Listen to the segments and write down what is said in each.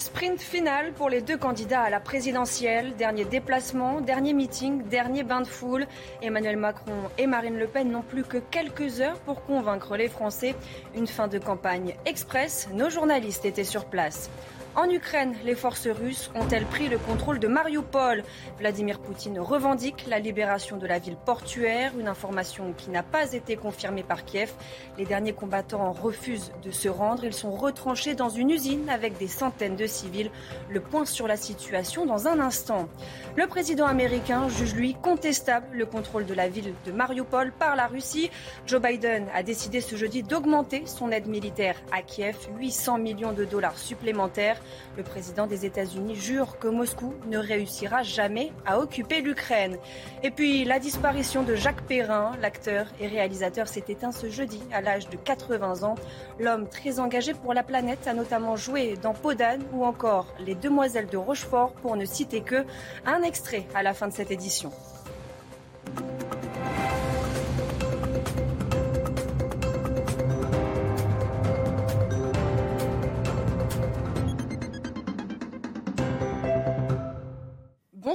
Sprint final pour les deux candidats à la présidentielle. Dernier déplacement, dernier meeting, dernier bain de foule. Emmanuel Macron et Marine Le Pen n'ont plus que quelques heures pour convaincre les Français. Une fin de campagne express. Nos journalistes étaient sur place. En Ukraine, les forces russes ont-elles pris le contrôle de Mariupol? Vladimir Poutine revendique la libération de la ville portuaire, une information qui n'a pas été confirmée par Kiev. Les derniers combattants refusent de se rendre. Ils sont retranchés dans une usine avec des centaines de civils. Le point sur la situation dans un instant. Le président américain juge lui contestable le contrôle de la ville de Mariupol par la Russie. Joe Biden a décidé ce jeudi d'augmenter son aide militaire à Kiev, 800 millions de dollars supplémentaires. Le président des États-Unis jure que Moscou ne réussira jamais à occuper l'Ukraine. Et puis la disparition de Jacques Perrin, l'acteur et réalisateur, s'est éteint ce jeudi à l'âge de 80 ans. L'homme très engagé pour la planète a notamment joué dans Podane ou encore Les Demoiselles de Rochefort pour ne citer que un extrait à la fin de cette édition.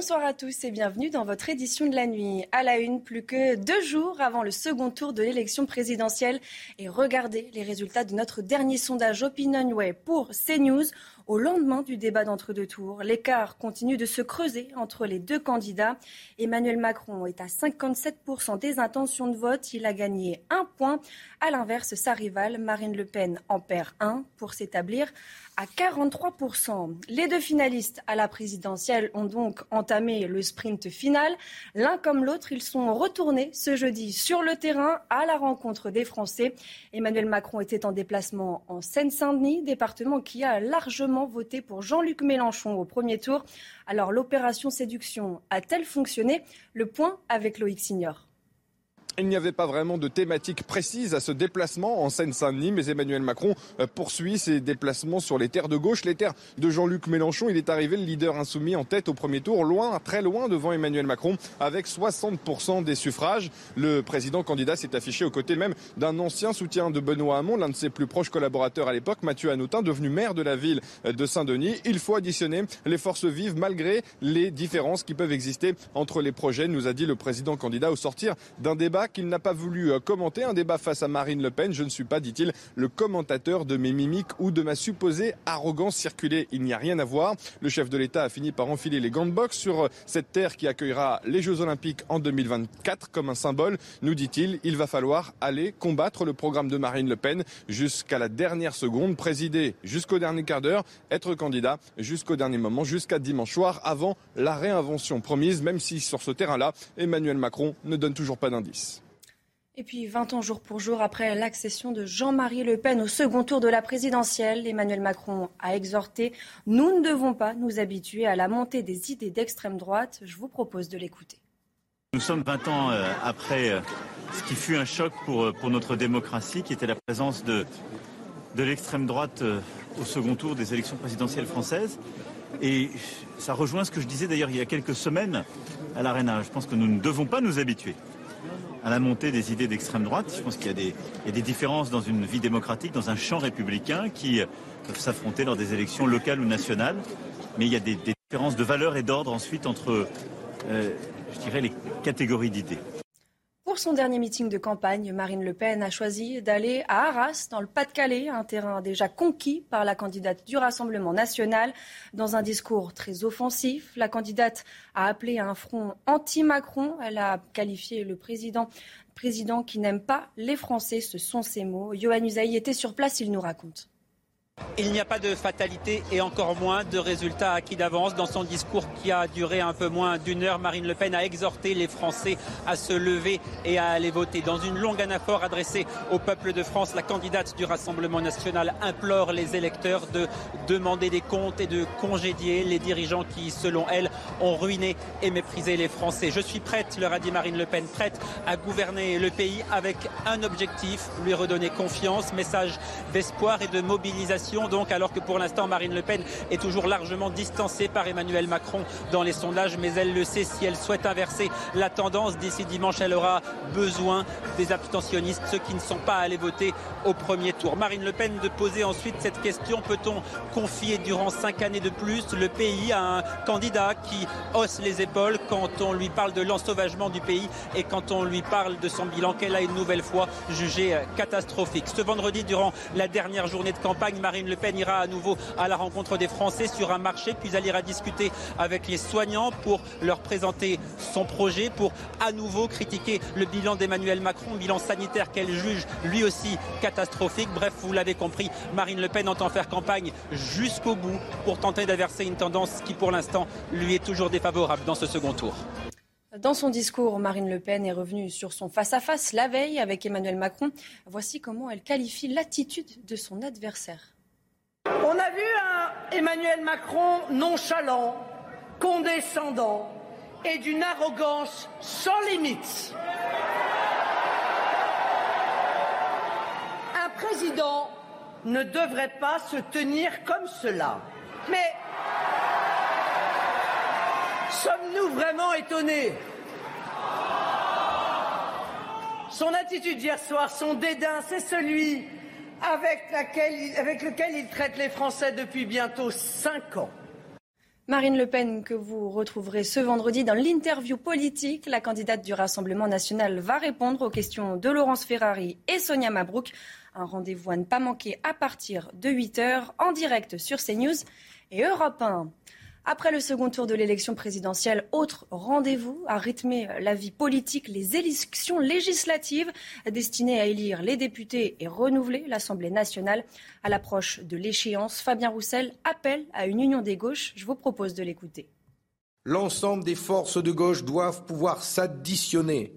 Bonsoir à tous et bienvenue dans votre édition de la nuit. À la une, plus que deux jours avant le second tour de l'élection présidentielle. Et regardez les résultats de notre dernier sondage OpinionWay pour CNews. Au lendemain du débat d'entre-deux tours, l'écart continue de se creuser entre les deux candidats. Emmanuel Macron est à 57% des intentions de vote. Il a gagné un point. À l'inverse, sa rivale, Marine Le Pen, en perd un pour s'établir à 43%. Les deux finalistes à la présidentielle ont donc entamé le sprint final. L'un comme l'autre, ils sont retournés ce jeudi sur le terrain à la rencontre des Français. Emmanuel Macron était en déplacement en Seine-Saint-Denis, département qui a largement voté pour Jean-Luc Mélenchon au premier tour. Alors l'opération séduction a-t-elle fonctionné? Le point avec Loïc Signor. Il n'y avait pas vraiment de thématique précise à ce déplacement en Seine-Saint-Denis, mais Emmanuel Macron euh, poursuit ses déplacements sur les terres de gauche, les terres de Jean-Luc Mélenchon. Il est arrivé le leader insoumis en tête au premier tour, loin, très loin devant Emmanuel Macron, avec 60% des suffrages. Le président candidat s'est affiché aux côtés même d'un ancien soutien de Benoît Hamon, l'un de ses plus proches collaborateurs à l'époque, Mathieu Hanotin, devenu maire de la ville de Saint-Denis. Il faut additionner les forces vives malgré les différences qui peuvent exister entre les projets, nous a dit le président candidat au sortir d'un débat qu'il n'a pas voulu euh, commenter un débat face à Marine Le Pen. Je ne suis pas, dit-il, le commentateur de mes mimiques ou de ma supposée arrogance circulée. Il n'y a rien à voir. Le chef de l'État a fini par enfiler les gants de boxe sur euh, cette terre qui accueillera les Jeux Olympiques en 2024 comme un symbole. Nous dit-il, il va falloir aller combattre le programme de Marine Le Pen jusqu'à la dernière seconde, présider jusqu'au dernier quart d'heure, être candidat jusqu'au dernier moment, jusqu'à dimanche soir, avant la réinvention promise, même si sur ce terrain-là, Emmanuel Macron ne donne toujours pas d'indice. Et puis 20 ans jour pour jour après l'accession de Jean-Marie Le Pen au second tour de la présidentielle, Emmanuel Macron a exhorté Nous ne devons pas nous habituer à la montée des idées d'extrême droite. Je vous propose de l'écouter. Nous sommes 20 ans euh, après euh, ce qui fut un choc pour, euh, pour notre démocratie, qui était la présence de, de l'extrême droite au second tour des élections présidentielles françaises. Et ça rejoint ce que je disais d'ailleurs il y a quelques semaines à l'Arena. Je pense que nous ne devons pas nous habituer à la montée des idées d'extrême droite. Je pense qu'il y, a des différences dans une vie démocratique, dans un champ républicain qui peuvent s'affronter lors des élections locales ou nationales. Mais il y a des, différences de valeur et d'ordre ensuite entre, euh, je dirais, les catégories d'idées. Pour son dernier meeting de campagne, Marine Le Pen a choisi d'aller à Arras, dans le Pas-de-Calais, un terrain déjà conquis par la candidate du Rassemblement national. Dans un discours très offensif, la candidate a appelé à un front anti-Macron. Elle a qualifié le président, président qui n'aime pas les Français. Ce sont ses mots. Johan Usaï était sur place, il nous raconte. Il n'y a pas de fatalité et encore moins de résultats acquis d'avance. Dans son discours qui a duré un peu moins d'une heure, Marine Le Pen a exhorté les Français à se lever et à aller voter. Dans une longue anaphore adressée au peuple de France, la candidate du Rassemblement national implore les électeurs de demander des comptes et de congédier les dirigeants qui, selon elle, ont ruiné et méprisé les Français. Je suis prête, leur a dit Marine Le Pen, prête à gouverner le pays avec un objectif, lui redonner confiance, message d'espoir et de mobilisation alors que pour l'instant Marine Le Pen est toujours largement distancée par Emmanuel Macron dans les sondages, mais elle le sait, si elle souhaite inverser la tendance d'ici dimanche, elle aura besoin des abstentionnistes, ceux qui ne sont pas allés voter au premier tour. Marine Le Pen de poser ensuite cette question, peut-on confier durant cinq années de plus le pays à un candidat qui hausse les épaules quand on lui parle de l'ensauvagement du pays et quand on lui parle de son bilan qu'elle a une nouvelle fois jugé catastrophique? Ce vendredi, durant la dernière journée de campagne, Marine Le le Pen ira à nouveau à la rencontre des Français sur un marché, puis elle ira discuter avec les soignants pour leur présenter son projet, pour à nouveau critiquer le bilan d'Emmanuel Macron, bilan sanitaire qu'elle juge lui aussi catastrophique. Bref, vous l'avez compris, Marine Le Pen entend faire campagne jusqu'au bout pour tenter d'inverser une tendance qui pour l'instant lui est toujours défavorable dans ce second tour. Dans son discours, Marine Le Pen est revenue sur son face-à-face -face la veille avec Emmanuel Macron. Voici comment elle qualifie l'attitude de son adversaire. Emmanuel Macron nonchalant, condescendant et d'une arrogance sans limite. Un président ne devrait pas se tenir comme cela. Mais sommes-nous vraiment étonnés? Son attitude hier soir, son dédain, c'est celui avec, lequel il traite les Français depuis bientôt cinq ans. Marine Le Pen, que vous retrouverez ce vendredi dans l'interview politique, la candidate du Rassemblement national va répondre aux questions de Laurence Ferrari et Sonia Mabrouk. Un rendez-vous à ne pas manquer à partir de 8h en direct sur CNews et Europe 1. Après le second tour de l'élection présidentielle, autre rendez-vous à rythmer la vie politique, les élections législatives destinées à élire les députés et renouveler l'Assemblée nationale. À l'approche de l'échéance, Fabien Roussel appelle à une union des gauches. Je vous propose de l'écouter. L'ensemble des forces de gauche doivent pouvoir s'additionner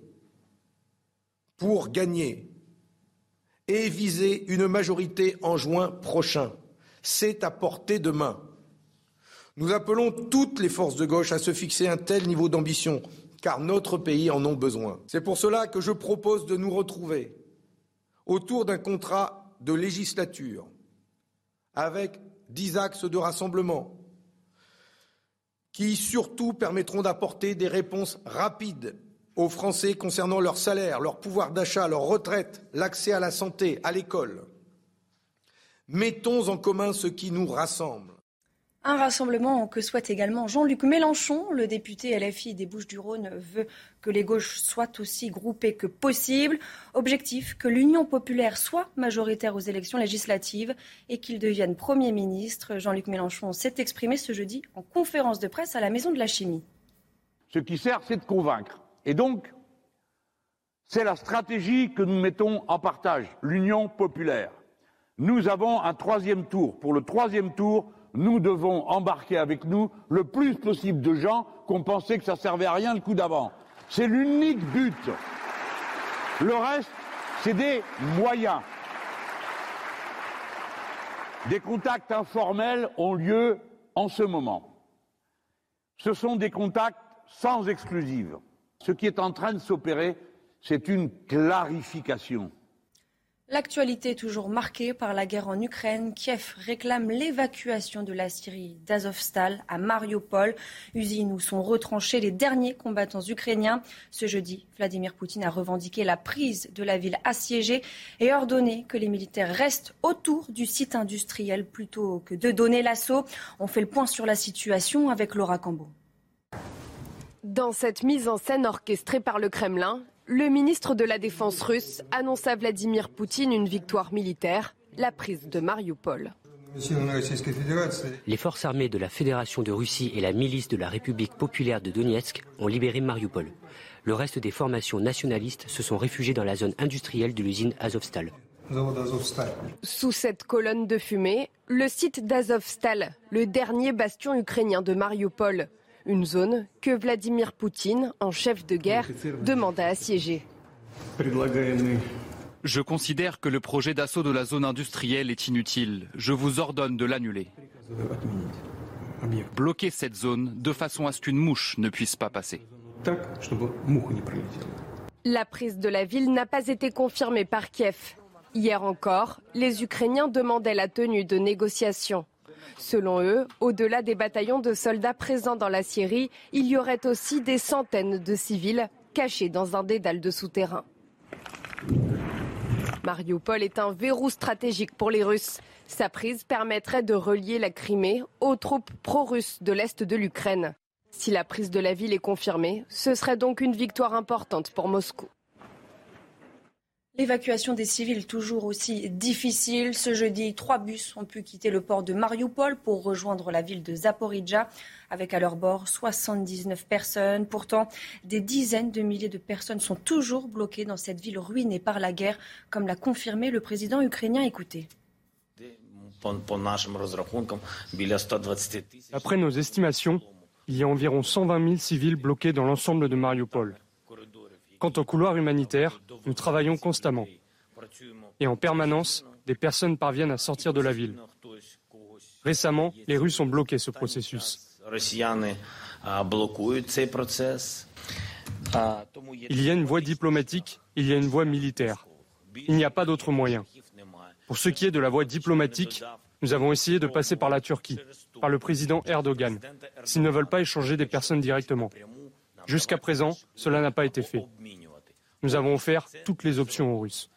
pour gagner et viser une majorité en juin prochain. C'est à portée de main. Nous appelons toutes les forces de gauche à se fixer un tel niveau d'ambition, car notre pays en a besoin. C'est pour cela que je propose de nous retrouver autour d'un contrat de législature avec dix axes de rassemblement qui surtout permettront d'apporter des réponses rapides aux Français concernant leur salaire, leur pouvoir d'achat, leur retraite, l'accès à la santé, à l'école. Mettons en commun ce qui nous rassemble. Un rassemblement que souhaite également Jean-Luc Mélenchon. Le député LFI des Bouches-du-Rhône veut que les gauches soient aussi groupées que possible. Objectif que l'Union populaire soit majoritaire aux élections législatives et qu'il devienne Premier ministre. Jean-Luc Mélenchon s'est exprimé ce jeudi en conférence de presse à la Maison de la Chimie. Ce qui sert, c'est de convaincre. Et donc, c'est la stratégie que nous mettons en partage, l'Union populaire. Nous avons un troisième tour. Pour le troisième tour, nous devons embarquer avec nous le plus possible de gens qu'on pensait que ça servait à rien le coup d'avant. C'est l'unique but. Le reste, c'est des moyens. Des contacts informels ont lieu en ce moment. Ce sont des contacts sans exclusive. Ce qui est en train de s'opérer, c'est une clarification. L'actualité est toujours marquée par la guerre en Ukraine. Kiev réclame l'évacuation de la Syrie d'Azovstal à Mariupol, usine où sont retranchés les derniers combattants ukrainiens. Ce jeudi, Vladimir Poutine a revendiqué la prise de la ville assiégée et ordonné que les militaires restent autour du site industriel plutôt que de donner l'assaut. On fait le point sur la situation avec Laura Cambo. Dans cette mise en scène orchestrée par le Kremlin, le ministre de la Défense russe annonce à Vladimir Poutine une victoire militaire, la prise de Mariupol. Les forces armées de la Fédération de Russie et la milice de la République populaire de Donetsk ont libéré Mariupol. Le reste des formations nationalistes se sont réfugiées dans la zone industrielle de l'usine Azovstal. Sous cette colonne de fumée, le site d'Azovstal, le dernier bastion ukrainien de Mariupol, une zone que Vladimir Poutine, en chef de guerre, demande à assiéger. Je considère que le projet d'assaut de la zone industrielle est inutile. Je vous ordonne de l'annuler. Bloquez cette zone de façon à ce qu'une mouche ne puisse pas passer. La prise de la ville n'a pas été confirmée par Kiev. Hier encore, les Ukrainiens demandaient la tenue de négociations. Selon eux, au-delà des bataillons de soldats présents dans la Syrie, il y aurait aussi des centaines de civils cachés dans un dédale de souterrains. Mariupol est un verrou stratégique pour les Russes. Sa prise permettrait de relier la Crimée aux troupes pro-russes de l'Est de l'Ukraine. Si la prise de la ville est confirmée, ce serait donc une victoire importante pour Moscou. L'évacuation des civils toujours aussi difficile. Ce jeudi, trois bus ont pu quitter le port de Mariupol pour rejoindre la ville de Zaporizhia, avec à leur bord 79 personnes. Pourtant, des dizaines de milliers de personnes sont toujours bloquées dans cette ville ruinée par la guerre, comme l'a confirmé le président ukrainien. Écoutez. Après nos estimations, il y a environ 120 000 civils bloqués dans l'ensemble de Mariupol. Quant au couloir humanitaire, nous travaillons constamment. Et en permanence, des personnes parviennent à sortir de la ville. Récemment, les Russes ont bloqué ce processus. Il y a une voie diplomatique, il y a une voie militaire. Il n'y a pas d'autre moyen. Pour ce qui est de la voie diplomatique, nous avons essayé de passer par la Turquie, par le président Erdogan, s'ils ne veulent pas échanger des personnes directement. Jusqu'à présent, cela n'a pas été fait. Nous avons offert toutes les options aux Russes.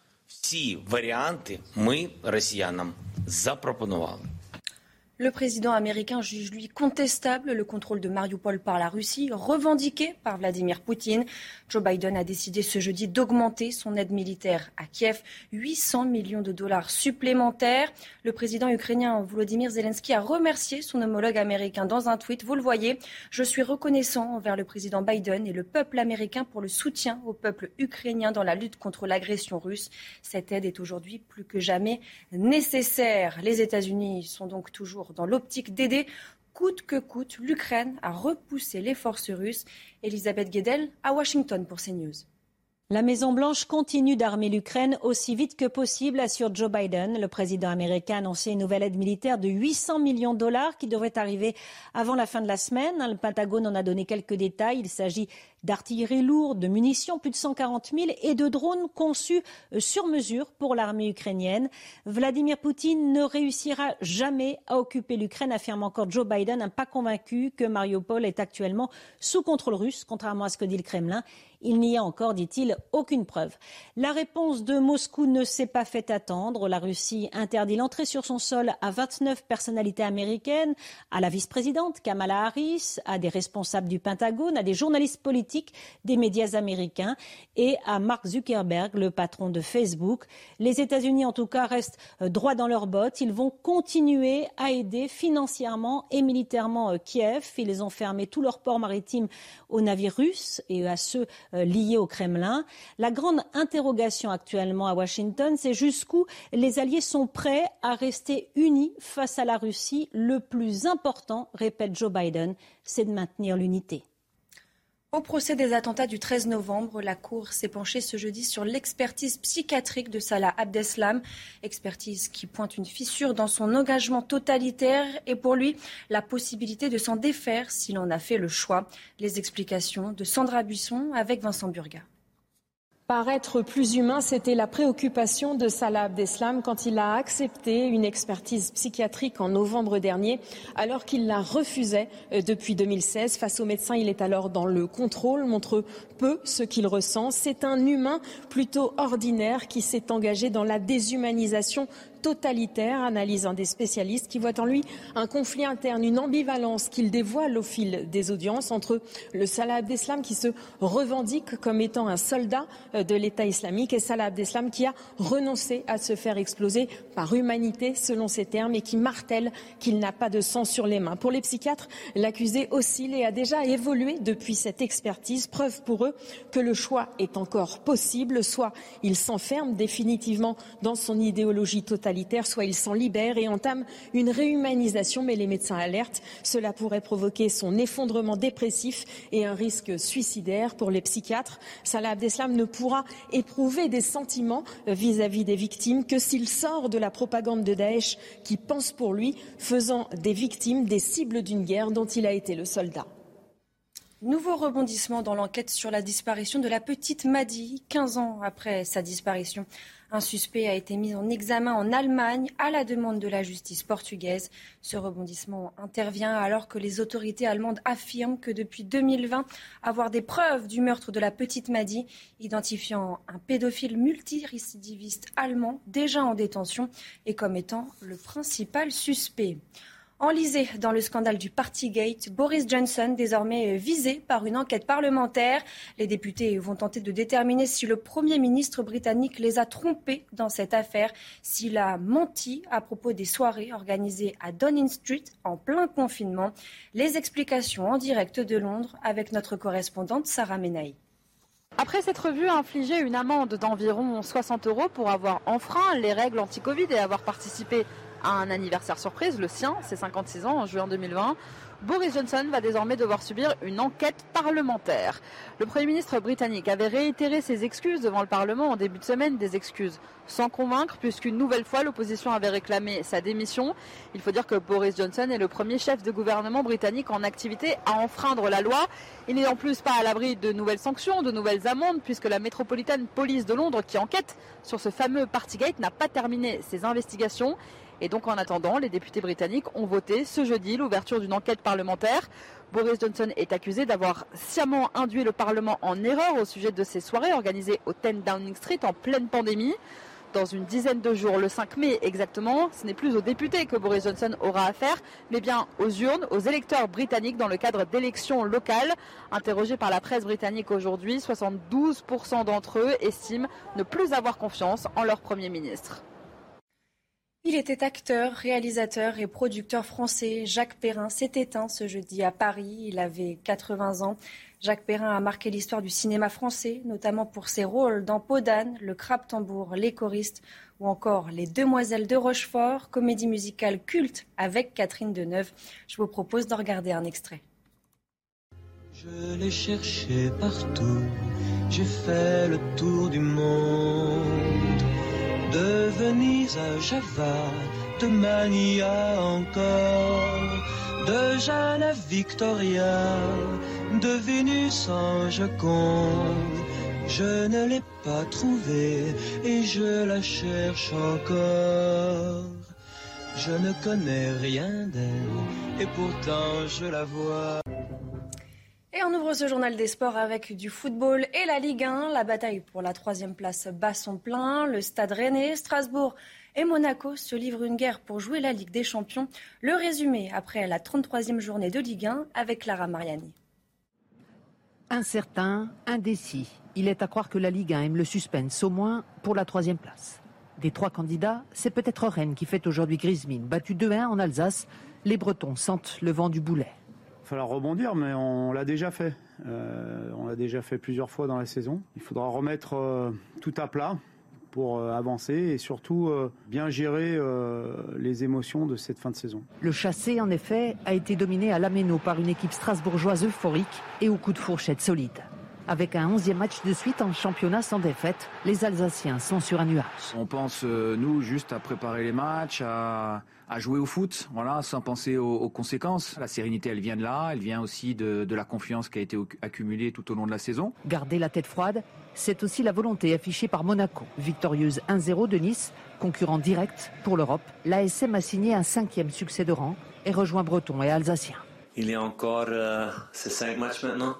Le président américain juge lui contestable le contrôle de Mariupol par la Russie, revendiqué par Vladimir Poutine. Joe Biden a décidé ce jeudi d'augmenter son aide militaire à Kiev, 800 millions de dollars supplémentaires. Le président ukrainien Volodymyr Zelensky a remercié son homologue américain dans un tweet. Vous le voyez, je suis reconnaissant envers le président Biden et le peuple américain pour le soutien au peuple ukrainien dans la lutte contre l'agression russe. Cette aide est aujourd'hui plus que jamais nécessaire. Les États-Unis sont donc toujours dans l'optique d'aider coûte que coûte l'Ukraine à repousser les forces russes. Elisabeth Guedel à Washington pour CNews. La Maison-Blanche continue d'armer l'Ukraine aussi vite que possible, assure Joe Biden. Le président américain a annoncé une nouvelle aide militaire de 800 millions de dollars qui devrait arriver avant la fin de la semaine. Le Pentagone en a donné quelques détails. Il s'agit d'artillerie lourde, de munitions, plus de 140 000, et de drones conçus euh, sur mesure pour l'armée ukrainienne. Vladimir Poutine ne réussira jamais à occuper l'Ukraine, affirme encore Joe Biden, pas convaincu que Mariupol est actuellement sous contrôle russe, contrairement à ce que dit le Kremlin. Il n'y a encore, dit-il, aucune preuve. La réponse de Moscou ne s'est pas fait attendre. La Russie interdit l'entrée sur son sol à 29 personnalités américaines, à la vice-présidente Kamala Harris, à des responsables du Pentagone, à des journalistes politiques des médias américains et à Mark Zuckerberg, le patron de Facebook. Les États-Unis, en tout cas, restent euh, droits dans leurs bottes. Ils vont continuer à aider financièrement et militairement euh, Kiev. Ils ont fermé tous leurs ports maritimes aux navires russes et à ceux euh, liés au Kremlin. La grande interrogation actuellement à Washington, c'est jusqu'où les Alliés sont prêts à rester unis face à la Russie. Le plus important, répète Joe Biden, c'est de maintenir l'unité. Au procès des attentats du 13 novembre, la Cour s'est penchée ce jeudi sur l'expertise psychiatrique de Salah Abdeslam, expertise qui pointe une fissure dans son engagement totalitaire et pour lui la possibilité de s'en défaire s'il en a fait le choix. Les explications de Sandra Buisson avec Vincent Burga. Paraître plus humain, c'était la préoccupation de Salah Abdeslam quand il a accepté une expertise psychiatrique en novembre dernier, alors qu'il la refusait euh, depuis 2016. Face au médecin, il est alors dans le contrôle, montre peu ce qu'il ressent. C'est un humain plutôt ordinaire qui s'est engagé dans la déshumanisation totalitaire, analyse un des spécialistes, qui voit en lui un conflit interne, une ambivalence qu'il dévoile au fil des audiences entre le Salah Abdeslam qui se revendique comme étant un soldat de l'État islamique et Salah Abdeslam qui a renoncé à se faire exploser par humanité, selon ses termes, et qui martèle qu'il n'a pas de sang sur les mains. Pour les psychiatres, l'accusé oscille et a déjà évolué depuis cette expertise, preuve pour eux que le choix est encore possible, soit il s'enferme définitivement dans son idéologie totalitaire, soit il s'en libère et entame une réhumanisation, mais les médecins alertent, cela pourrait provoquer son effondrement dépressif et un risque suicidaire pour les psychiatres. Salah Abdeslam ne pourra éprouver des sentiments vis-à-vis des victimes que s'il sort de la propagande de Daesh qui pense pour lui, faisant des victimes des cibles d'une guerre dont il a été le soldat. Nouveau rebondissement dans l'enquête sur la disparition de la petite Madi, 15 ans après sa disparition. Un suspect a été mis en examen en Allemagne à la demande de la justice portugaise. Ce rebondissement intervient alors que les autorités allemandes affirment que depuis 2020, avoir des preuves du meurtre de la petite Madi, identifiant un pédophile multirécidiviste allemand déjà en détention et comme étant le principal suspect. Enlisé dans le scandale du Partygate, Boris Johnson, désormais visé par une enquête parlementaire. Les députés vont tenter de déterminer si le Premier ministre britannique les a trompés dans cette affaire, s'il a menti à propos des soirées organisées à Downing Street en plein confinement. Les explications en direct de Londres avec notre correspondante Sarah Menaï. Après s'être vu infliger une amende d'environ 60 euros pour avoir enfreint les règles anti-Covid et avoir participé à un anniversaire surprise, le sien, c'est 56 ans en juin 2020. Boris Johnson va désormais devoir subir une enquête parlementaire. Le Premier ministre britannique avait réitéré ses excuses devant le Parlement en début de semaine, des excuses sans convaincre, puisqu'une nouvelle fois l'opposition avait réclamé sa démission. Il faut dire que Boris Johnson est le premier chef de gouvernement britannique en activité à enfreindre la loi. Il n'est en plus pas à l'abri de nouvelles sanctions, de nouvelles amendes, puisque la Metropolitan Police de Londres, qui enquête sur ce fameux Partygate, n'a pas terminé ses investigations. Et donc en attendant, les députés britanniques ont voté ce jeudi l'ouverture d'une enquête parlementaire. Boris Johnson est accusé d'avoir sciemment induit le Parlement en erreur au sujet de ces soirées organisées au 10 Downing Street en pleine pandémie. Dans une dizaine de jours, le 5 mai exactement, ce n'est plus aux députés que Boris Johnson aura affaire, mais bien aux urnes, aux électeurs britanniques dans le cadre d'élections locales. Interrogés par la presse britannique aujourd'hui, 72% d'entre eux estiment ne plus avoir confiance en leur Premier ministre. Il était acteur, réalisateur et producteur français. Jacques Perrin s'est éteint ce jeudi à Paris. Il avait 80 ans. Jacques Perrin a marqué l'histoire du cinéma français, notamment pour ses rôles dans Podane, Le Crabe Tambour, Les choristes ou encore Les Demoiselles de Rochefort, comédie musicale culte avec Catherine Deneuve. Je vous propose de regarder un extrait. Je l'ai cherché partout, j'ai fait le tour du monde de Venise à Java, de Mania encore, de Jeanne à Victoria, de Vénus en Joconde. Je ne l'ai pas trouvée et je la cherche encore. Je ne connais rien d'elle et pourtant je la vois. Et on ouvre ce journal des sports avec du football et la Ligue 1. La bataille pour la troisième place bat son plein. Le Stade Rennais, Strasbourg et Monaco se livrent une guerre pour jouer la Ligue des Champions. Le résumé après la 33e journée de Ligue 1 avec Clara Mariani. Incertain, indécis. Il est à croire que la Ligue 1 aime le suspense, au moins pour la troisième place. Des trois candidats, c'est peut-être Rennes qui fait aujourd'hui grise mine. Battu 2-1 en Alsace, les Bretons sentent le vent du boulet falloir rebondir, mais on l'a déjà fait. Euh, on l'a déjà fait plusieurs fois dans la saison. Il faudra remettre euh, tout à plat pour euh, avancer et surtout bien gérer les émotions de cette fin de saison. Le chassé, en effet, a été dominé à l'Améno par une équipe strasbourgeoise euphorique et au coup de fourchette solide. Avec un onzième match de suite en championnat sans défaite, les Alsaciens sont sur un nuage. On pense, nous, juste à préparer les matchs, à, à jouer au foot, voilà, sans penser aux, conséquences. La sérénité, elle vient de là, elle vient aussi de, la confiance qui a été accumulée tout au long de la saison. Garder la tête froide, c'est aussi la volonté affichée par Monaco, victorieuse 1-0 de Nice, concurrent direct pour l'Europe. L'ASM a signé un cinquième succès de rang et rejoint Breton et Alsacien. Il y a encore euh, ces cinq matchs maintenant?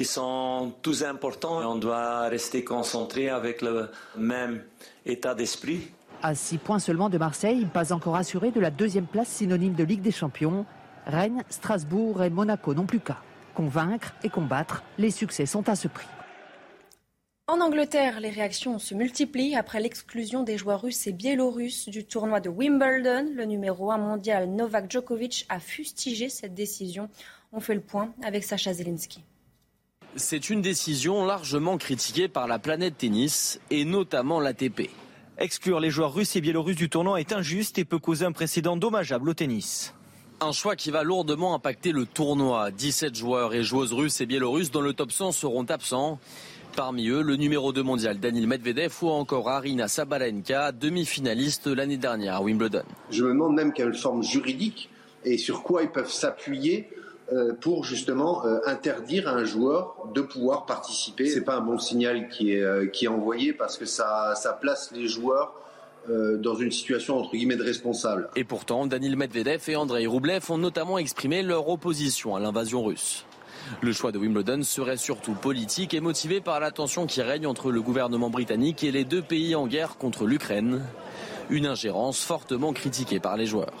Qui sont tous importants. On doit rester concentré avec le même état d'esprit à 6 points seulement de Marseille, pas encore assuré de la deuxième place synonyme de Ligue des Champions. Rennes, Strasbourg et Monaco n'ont plus qu'à. Convaincre et combattre, les succès sont à ce prix. En Angleterre, les réactions se multiplient après l'exclusion des joueurs russes et biélorusses du tournoi de Wimbledon. Le numéro 1 mondial Novak Djokovic a fustigé cette décision. On fait le point avec Sacha Zelinski. C'est une décision largement critiquée par la planète tennis et notamment l'ATP. Exclure les joueurs russes et biélorusses du tournoi est injuste et peut causer un précédent dommageable au tennis. Un choix qui va lourdement impacter le tournoi. 17 joueurs et joueuses russes et biélorusses dans le top 100 seront absents. Parmi eux, le numéro 2 mondial Daniel Medvedev ou encore Arina Sabalenka, demi-finaliste l'année dernière à Wimbledon. Je me demande même quelle forme juridique et sur quoi ils peuvent s'appuyer euh, pour justement euh, interdire à un joueur de pouvoir participer. C'est pas un bon signal qui est, euh, envoyé parce que ça, ça place les joueurs dans une situation entre guillemets de responsable. Et pourtant, Daniel Medvedev et Andrei Roublev ont notamment exprimé leur opposition à l'invasion russe. Le choix de Wimbledon serait surtout politique et motivé par la tension qui règne entre le gouvernement britannique et les deux pays en guerre contre l'Ukraine. Une ingérence fortement critiquée par les joueurs.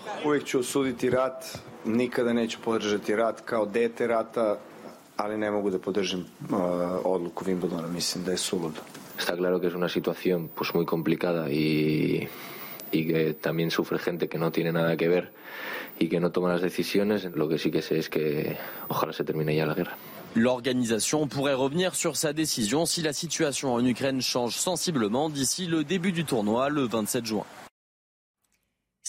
ali ne mogu da podržim uh, odluku Wimbledona. Mislim da je suludo. Está claro que es una situación pues muy complicada y, y que también sufre gente que no tiene nada que ver y que no toma las decisiones. Lo que sí que sé es que ojalá se termine ya la guerra. L'organisation pourrait revenir sur sa décision si la situation en Ukraine change sensiblement d'ici le début du tournoi le 27 juin.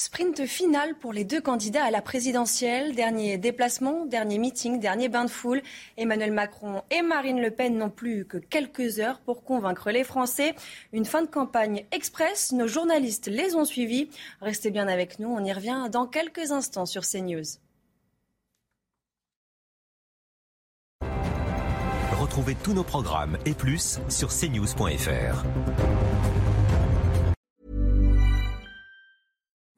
Sprint final pour les deux candidats à la présidentielle. Dernier déplacement, dernier meeting, dernier bain de foule. Emmanuel Macron et Marine Le Pen n'ont plus que quelques heures pour convaincre les Français. Une fin de campagne express. Nos journalistes les ont suivis. Restez bien avec nous. On y revient dans quelques instants sur CNews. Retrouvez tous nos programmes et plus sur cnews.fr.